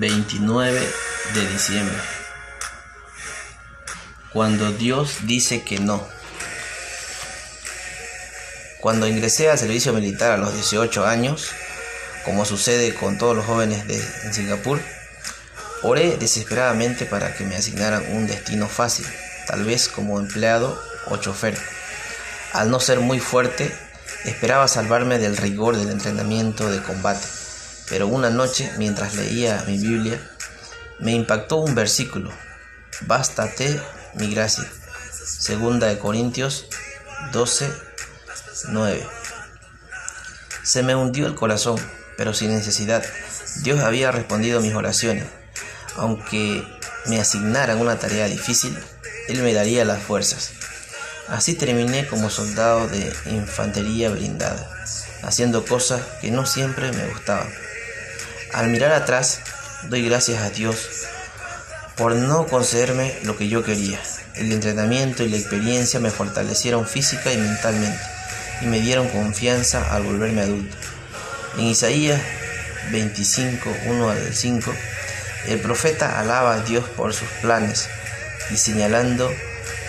29 de diciembre. Cuando Dios dice que no. Cuando ingresé al servicio militar a los 18 años, como sucede con todos los jóvenes de Singapur, oré desesperadamente para que me asignaran un destino fácil, tal vez como empleado o chofer. Al no ser muy fuerte, esperaba salvarme del rigor del entrenamiento de combate, pero una noche, mientras leía mi Biblia, me impactó un versículo, Bástate mi gracia. Segunda de Corintios 12, 9. Se me hundió el corazón, pero sin necesidad. Dios había respondido mis oraciones. Aunque me asignaran una tarea difícil, Él me daría las fuerzas. Así terminé como soldado de infantería blindada, haciendo cosas que no siempre me gustaban. Al mirar atrás, doy gracias a Dios por no concederme lo que yo quería. El entrenamiento y la experiencia me fortalecieron física y mentalmente y me dieron confianza al volverme adulto. En Isaías 25, 1 al 5, el profeta alaba a Dios por sus planes y señalando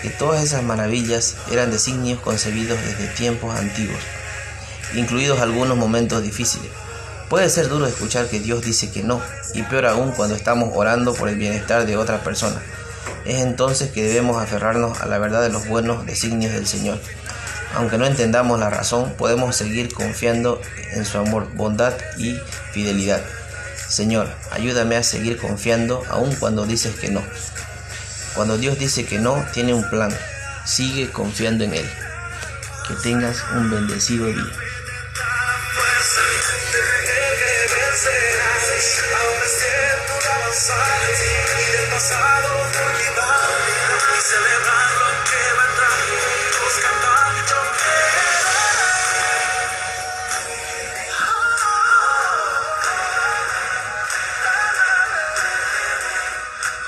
que todas esas maravillas eran designios concebidos desde tiempos antiguos, incluidos algunos momentos difíciles. Puede ser duro escuchar que Dios dice que no, y peor aún cuando estamos orando por el bienestar de otra persona. Es entonces que debemos aferrarnos a la verdad de los buenos designios del Señor. Aunque no entendamos la razón, podemos seguir confiando en su amor, bondad y fidelidad. Señor, ayúdame a seguir confiando aun cuando dices que no. Cuando Dios dice que no, tiene un plan. Sigue confiando en Él. Que tengas un bendecido día. Ahora siento la avanzada y del pasado